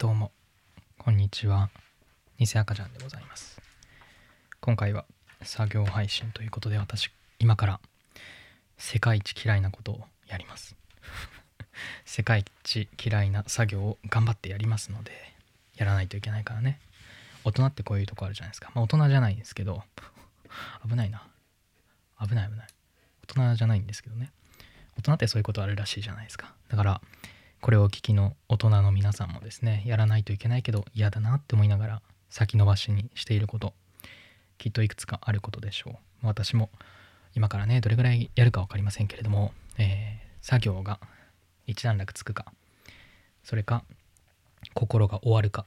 どうも。こんにちは。偽赤ちゃんでございます。今回は作業配信ということで私今から世界一嫌いなことをやります。世界一嫌いな作業を頑張ってやりますのでやらないといけないからね。大人ってこういうとこあるじゃないですか。まあ大人じゃないんですけど 危ないな。危ない危ない。大人じゃないんですけどね。大人ってそういうことあるらしいじゃないですか。だからこれをお聞きの大人の皆さんもですねやらないといけないけど嫌だなって思いながら先延ばしにしていることきっといくつかあることでしょう。私も今からねどれぐらいやるか分かりませんけれども、えー、作業が一段落つくかそれか心が終わるか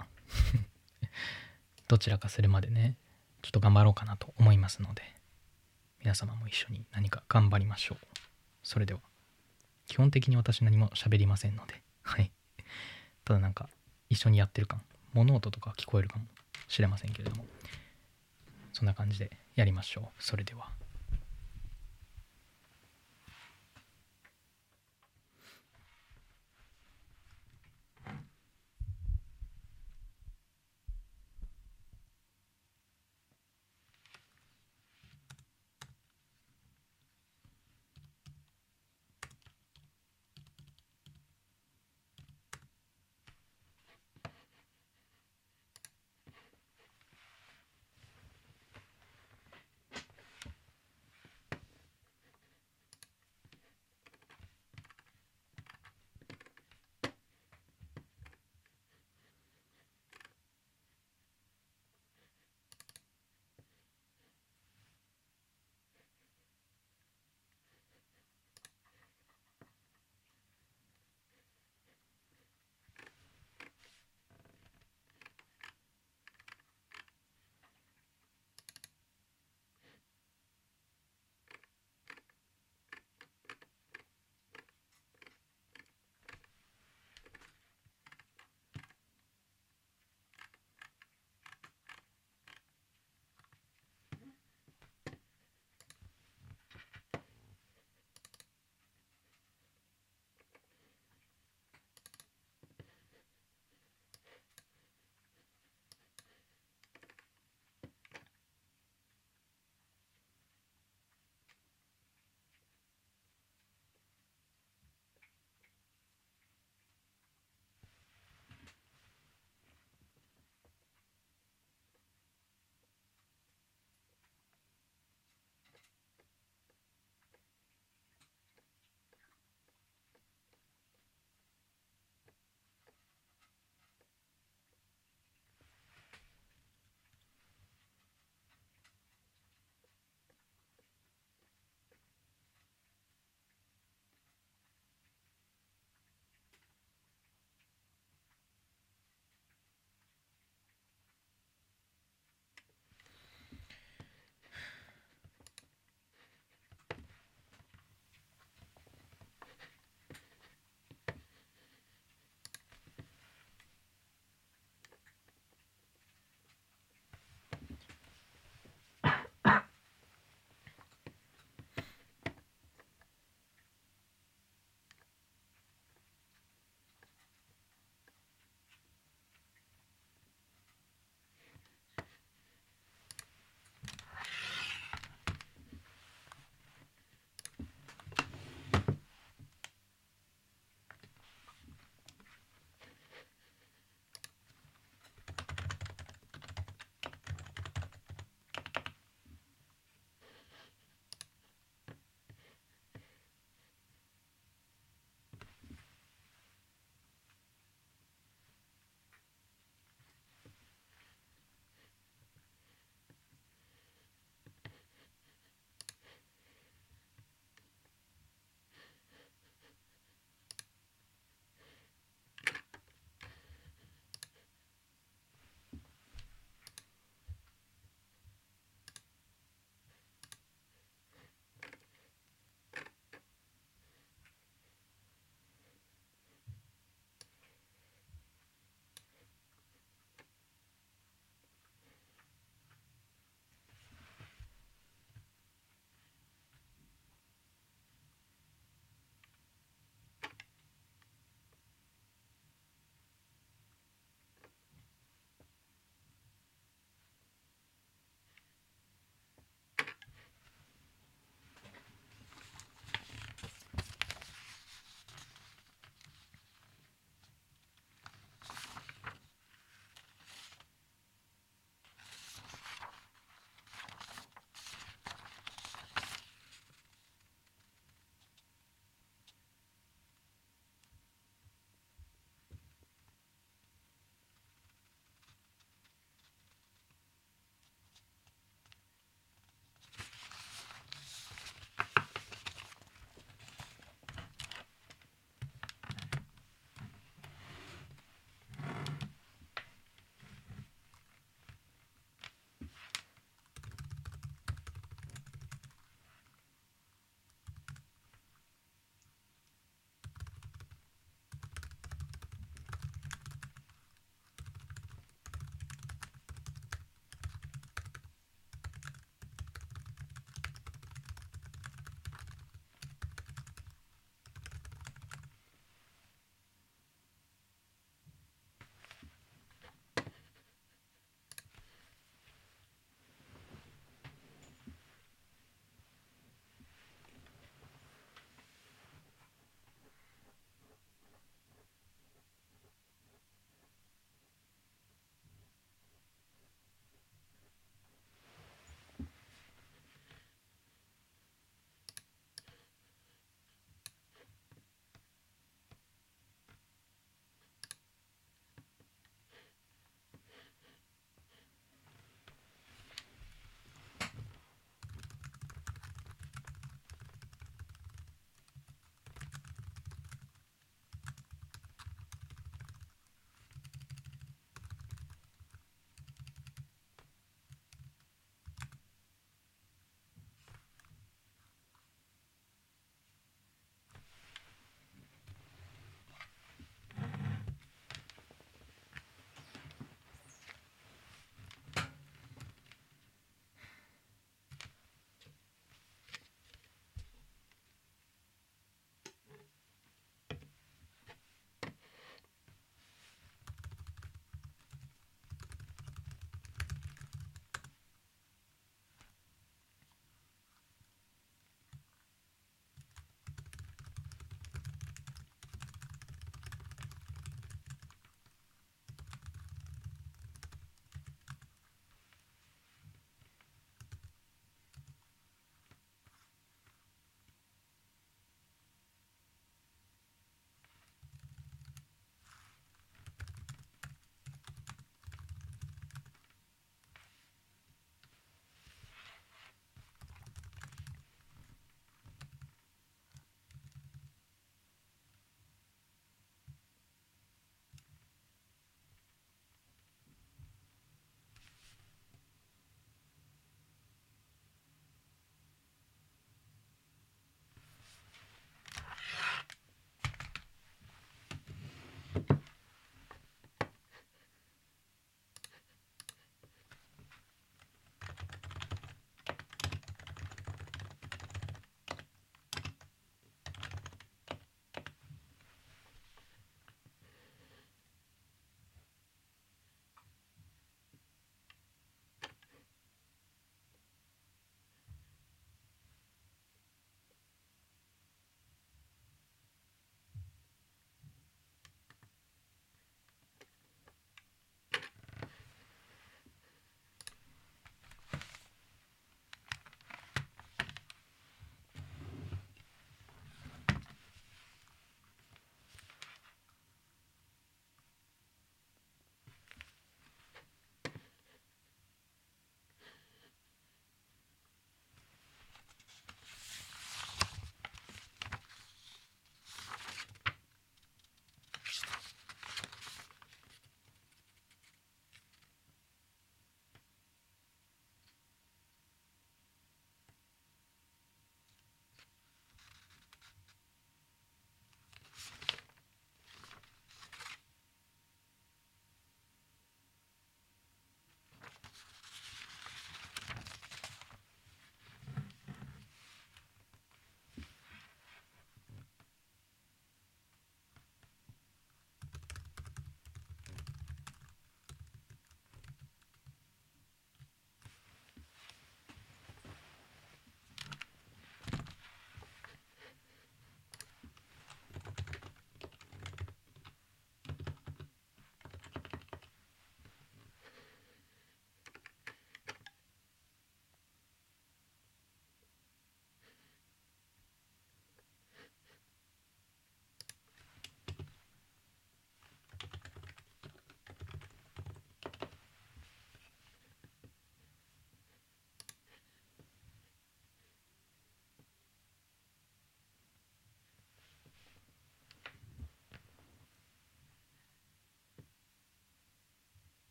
どちらかするまでねちょっと頑張ろうかなと思いますので皆様も一緒に何か頑張りましょう。それでは。基本的に私何も喋りませんので。はい。ただなんか一緒にやってる感物音とか聞こえるかもしれませんけれども。そんな感じでやりましょう。それでは。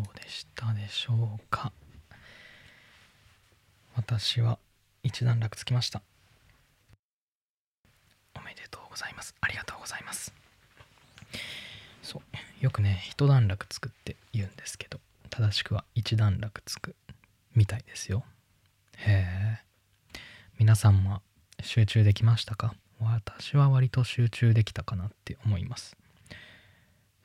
うでしたでしょうか。私は一段落つきました。おめでとうございます。ありがとうございます。そうよくね一段落つくって言うんですけど正しくは一段落つくみたいですよ。へえ。皆さんも集中できましたか？私は割と集中できたかなって思います。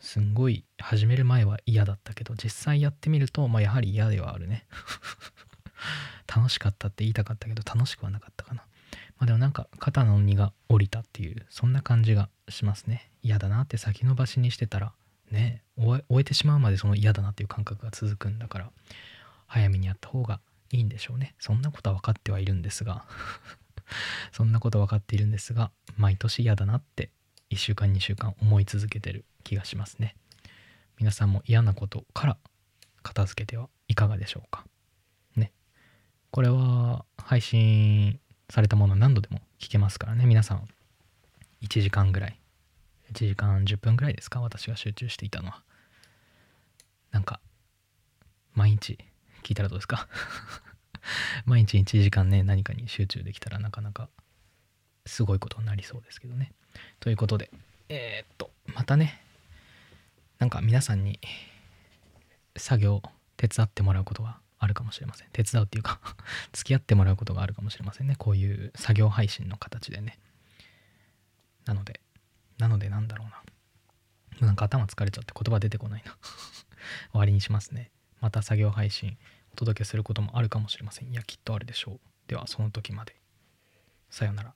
すんごい始める前は嫌だったけど実際やってみるとまあやはり嫌ではあるね。楽しかったって言いたかったけど楽しくはなかったかな。まあでもなんか肩の荷が下りたっていうそんな感じがしますね。嫌だなって先延ばしにしてたらね終えてしまうまでその嫌だなっていう感覚が続くんだから早めにやった方がいいんでしょうね。そんなことは分かってはいるんですが。そんなこと分かっているんですが毎年嫌だなって1週間2週間思い続けてる気がしますね。皆さんも嫌なことから片付けてはいかがでしょうか？ね。これは配信されたもの何度でも聞けますからね。皆さん1時間ぐらい1時間10分ぐらいですか？私が集中していたのは。なんか毎日聞いたらどうですか？毎日1時間ね何かに集中できたらなかなかすごいことになりそうですけどね。ということでえー、っとまたねなんか皆さんに作業手伝ってもらうことがあるかもしれません。手伝うっていうか 付き合ってもらうことがあるかもしれませんね。こういう作業配信の形でね。なのでなのでなんだろうな。なんか頭疲れちゃって言葉出てこないな。終わりにしますね。また作業配信お届けすることもあるかもしれません。いやきっとあるでしょう。ではその時まで。さよなら。